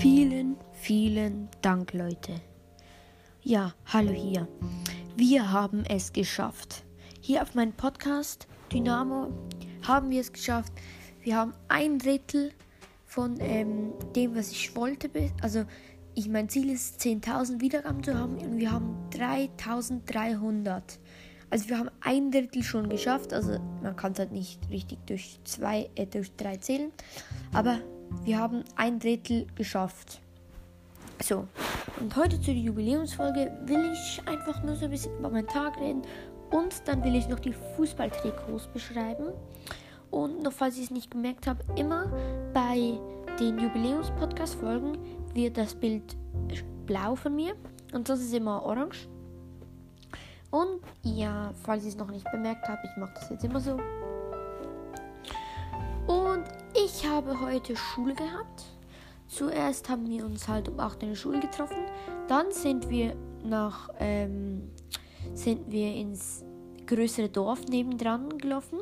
Vielen, vielen Dank, Leute. Ja, hallo hier. Wir haben es geschafft. Hier auf meinem Podcast Dynamo haben wir es geschafft. Wir haben ein Drittel von ähm, dem, was ich wollte. Also, ich mein Ziel ist 10.000 Wiedergaben zu haben und wir haben 3.300. Also wir haben ein Drittel schon geschafft. Also man kann es halt nicht richtig durch zwei, äh, durch drei zählen. Aber wir haben ein Drittel geschafft. So, und heute zu der Jubiläumsfolge will ich einfach nur so ein bisschen über meinen Tag reden und dann will ich noch die Fußballtrikots beschreiben. Und noch falls ich es nicht gemerkt habe, immer bei den Jubiläums-Podcast-Folgen wird das Bild blau von mir und sonst ist immer orange. Und ja, falls ich es noch nicht bemerkt habe, ich mache das jetzt immer so. Und ich habe heute Schule gehabt. Zuerst haben wir uns halt um 8 in der Schule getroffen. Dann sind wir nach ähm, sind wir ins größere Dorf nebendran gelaufen.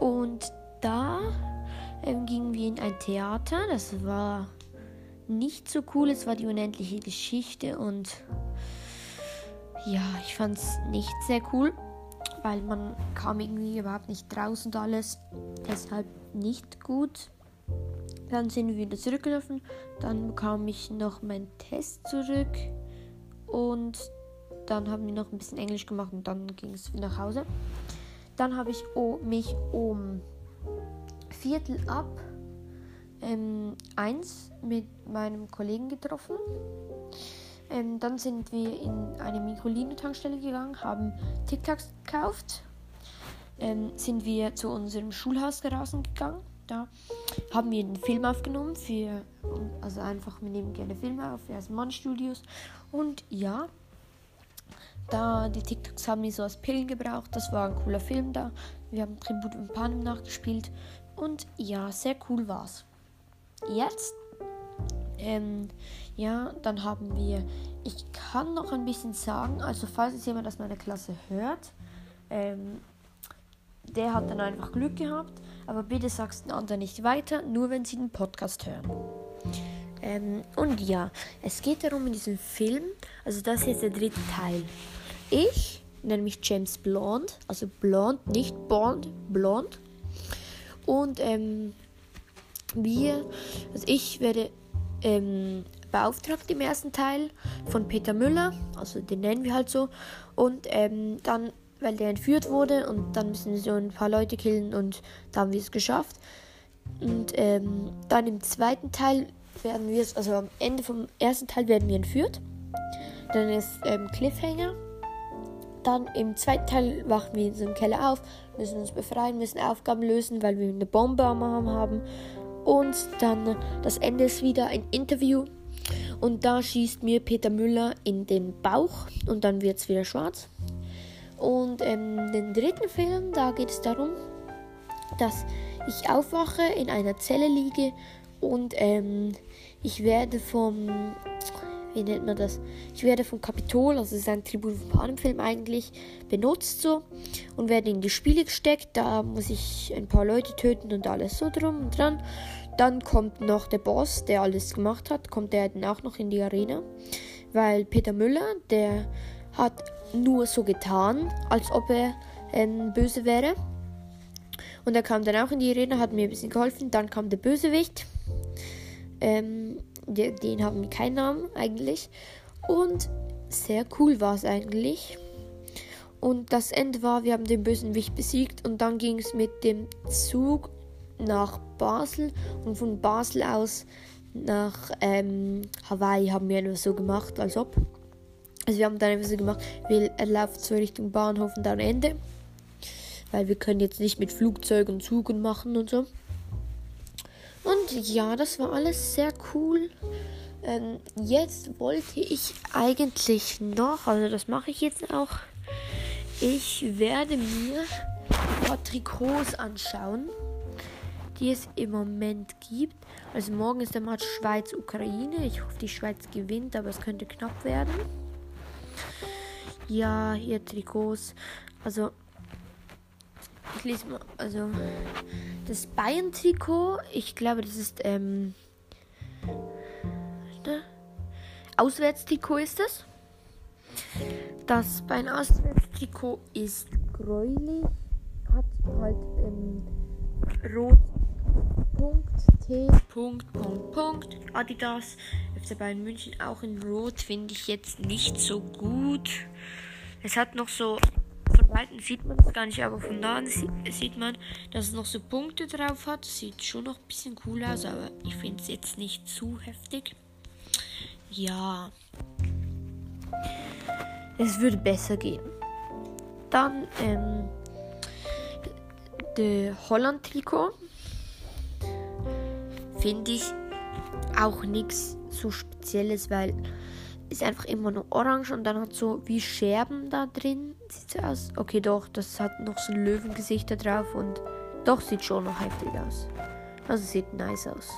Und da ähm, gingen wir in ein Theater. Das war nicht so cool. Es war die unendliche Geschichte und ja, ich fand es nicht sehr cool, weil man kam irgendwie überhaupt nicht raus und alles. Deshalb nicht gut. Dann sind wir wieder zurückgelaufen. Dann bekam ich noch meinen Test zurück. Und dann haben wir noch ein bisschen Englisch gemacht und dann ging es wieder nach Hause. Dann habe ich mich um Viertel ab ähm, eins mit meinem Kollegen getroffen. Ähm, dann sind wir in eine Microlino-Tankstelle gegangen, haben TikToks gekauft. Ähm, sind wir zu unserem Schulhaus draußen gegangen da haben wir einen Film aufgenommen für, also einfach, wir nehmen gerne Filme auf, wir Mann Studios und ja, da die TikToks haben wir so als Pillen gebraucht, das war ein cooler Film da, wir haben Tribut und Panem nachgespielt und ja, sehr cool war's. Jetzt, ähm, ja, dann haben wir, ich kann noch ein bisschen sagen, also falls es jemand aus meiner Klasse hört, ähm, der hat dann einfach Glück gehabt aber bitte sagst den anderen nicht weiter, nur wenn sie den Podcast hören. Ähm, und ja, es geht darum in diesem Film, also das ist jetzt der dritte Teil. Ich nenne mich James Blond, also Blond, nicht Bond, Blond. Und ähm, wir, also ich werde ähm, beauftragt im ersten Teil von Peter Müller, also den nennen wir halt so. Und ähm, dann weil der entführt wurde und dann müssen wir so ein paar Leute killen und da haben wir es geschafft. Und ähm, dann im zweiten Teil werden wir es, also am Ende vom ersten Teil werden wir entführt. Dann ist ähm, Cliffhanger. Dann im zweiten Teil wachen wir in so einem Keller auf, müssen uns befreien, müssen Aufgaben lösen, weil wir eine Bombe am Arm haben. Und dann das Ende ist wieder ein Interview. Und da schießt mir Peter Müller in den Bauch und dann wird es wieder schwarz. Und ähm, den dritten Film, da geht es darum, dass ich aufwache, in einer Zelle liege und ähm, ich werde vom, wie nennt man das? Ich werde vom Kapitol, also ist ein Tribut von Panem-Film eigentlich, benutzt so und werde in die Spiele gesteckt. Da muss ich ein paar Leute töten und alles so drum und dran. Dann kommt noch der Boss, der alles gemacht hat, kommt der dann auch noch in die Arena, weil Peter Müller, der hat nur so getan, als ob er ähm, böse wäre. Und er kam dann auch in die Arena, hat mir ein bisschen geholfen. Dann kam der Bösewicht. Ähm, den, den haben wir keinen Namen eigentlich. Und sehr cool war es eigentlich. Und das Ende war, wir haben den Bösewicht besiegt und dann ging es mit dem Zug nach Basel und von Basel aus nach ähm, Hawaii haben wir nur so gemacht, als ob. Also wir haben dann einfach so gemacht, wir laufen so Richtung Bahnhof und dann Ende. Weil wir können jetzt nicht mit Flugzeug und Zug und machen und so. Und ja, das war alles sehr cool. Ähm, jetzt wollte ich eigentlich noch, also das mache ich jetzt auch. Ich werde mir Trikots anschauen, die es im Moment gibt. Also morgen ist der Match Schweiz-Ukraine. Ich hoffe, die Schweiz gewinnt, aber es könnte knapp werden. Ja, hier Trikots. Also, ich lese mal, also das Bayern-Trikot, ich glaube, das ist, ähm, da? Auswärtstrikot ist das. Das Bayern-Auswärtstrikot ist gräulich, hat halt ähm, rot Punkt, T, Punkt, Punkt, Punkt. Adidas, FC Bayern München auch in Rot finde ich jetzt nicht so gut. Es hat noch so weitem sieht man es gar nicht, aber von nahen sieht man, dass es noch so Punkte drauf hat. Sieht schon noch ein bisschen cool aus, aber ich finde es jetzt nicht zu heftig. Ja. Es würde besser gehen. Dann ähm, der Holland-Trikot. Finde ich auch nichts so Spezielles, weil ist einfach immer nur orange und dann hat so wie Scherben da drin. Sieht so aus. Okay, doch, das hat noch so ein Löwengesicht da drauf und doch sieht schon noch heftig aus. Also sieht nice aus.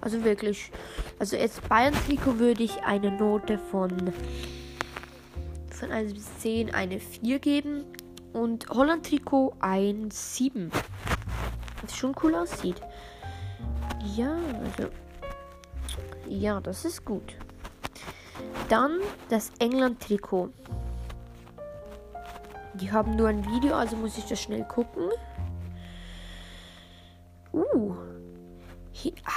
Also wirklich. Also jetzt Bayern Trikot würde ich eine Note von von 1 bis 10 eine 4 geben. Und Holland Trikot ein 7. Was schon cool aussieht. Ja, also. Ja, das ist gut. Dann das England-Trikot. Die haben nur ein Video, also muss ich das schnell gucken. Uh.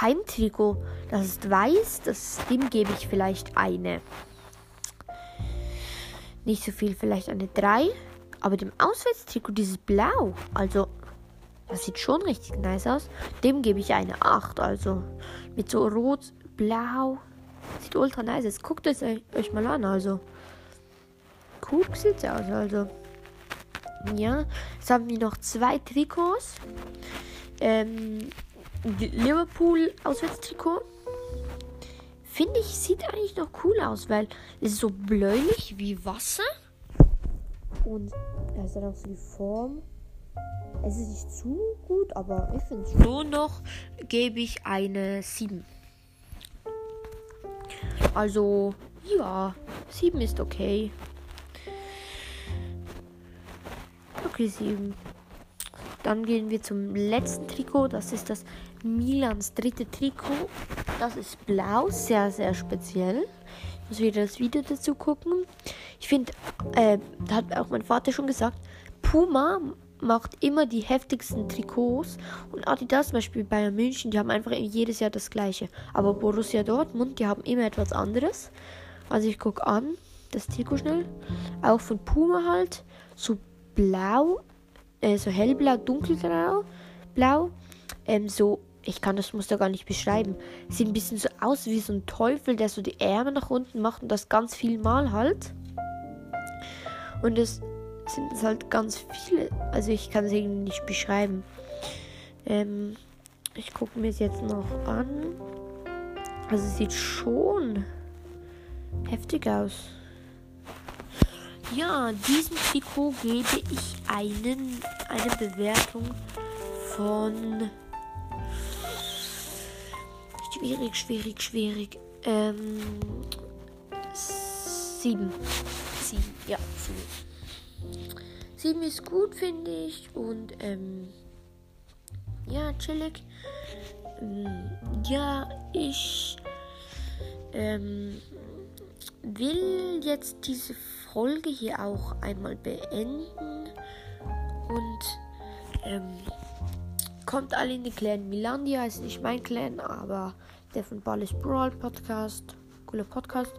Heimtrikot. Das ist weiß. Das, dem gebe ich vielleicht eine. Nicht so viel, vielleicht eine 3. Aber dem Auswärtstrikot, dieses Blau, also das sieht schon richtig nice aus. Dem gebe ich eine 8. Also mit so rot, blau. Sieht ultra nice aus. Guckt es euch mal an. Also cool sieht aus. Also ja, jetzt haben wir noch zwei Trikots. Ähm, Liverpool Auswärtstrikot. Finde ich, sieht eigentlich noch cool aus, weil es ist so bläulich wie Wasser. Und da ist dann auch so die Form. Es ist nicht zu gut, aber ich finde es schon noch, gebe ich eine 7. Also, ja, 7 ist okay. Okay, 7. Dann gehen wir zum letzten Trikot. Das ist das Milans dritte Trikot. Das ist blau, sehr, sehr speziell. Ich muss wieder das Video dazu gucken. Ich finde, äh, da hat auch mein Vater schon gesagt, Puma macht immer die heftigsten Trikots und Adidas zum Beispiel Bayern München, die haben einfach jedes Jahr das gleiche. Aber Borussia Dortmund, die haben immer etwas anderes. Also ich gucke an, das Trikot schnell. Auch von Puma halt, so blau, äh, so hellblau, dunkelgrau, blau, ähm, so ich kann das Muster gar nicht beschreiben. Sieht ein bisschen so aus wie so ein Teufel, der so die Ärmel nach unten macht und das ganz viel Mal halt. Und es sind halt ganz viele. Also ich kann es irgendwie nicht beschreiben. Ähm, ich gucke mir es jetzt noch an. Also es sieht schon heftig aus. Ja, diesem Trikot gebe ich einen, eine Bewertung von Schwierig, schwierig, schwierig. Ähm, sieben. Sieben, ja, sieben. Ist gut, finde ich. Und, ähm, ja, chillig. Ähm, ja, ich, ähm, will jetzt diese Folge hier auch einmal beenden. Und, ähm, kommt alle in den Clan Milandia, ist nicht mein Clan, aber der von Ballis Brawl Podcast. Cooler Podcast.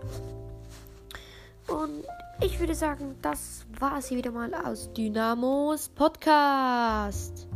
Und ich würde sagen, das war es hier wieder mal aus Dynamos Podcast.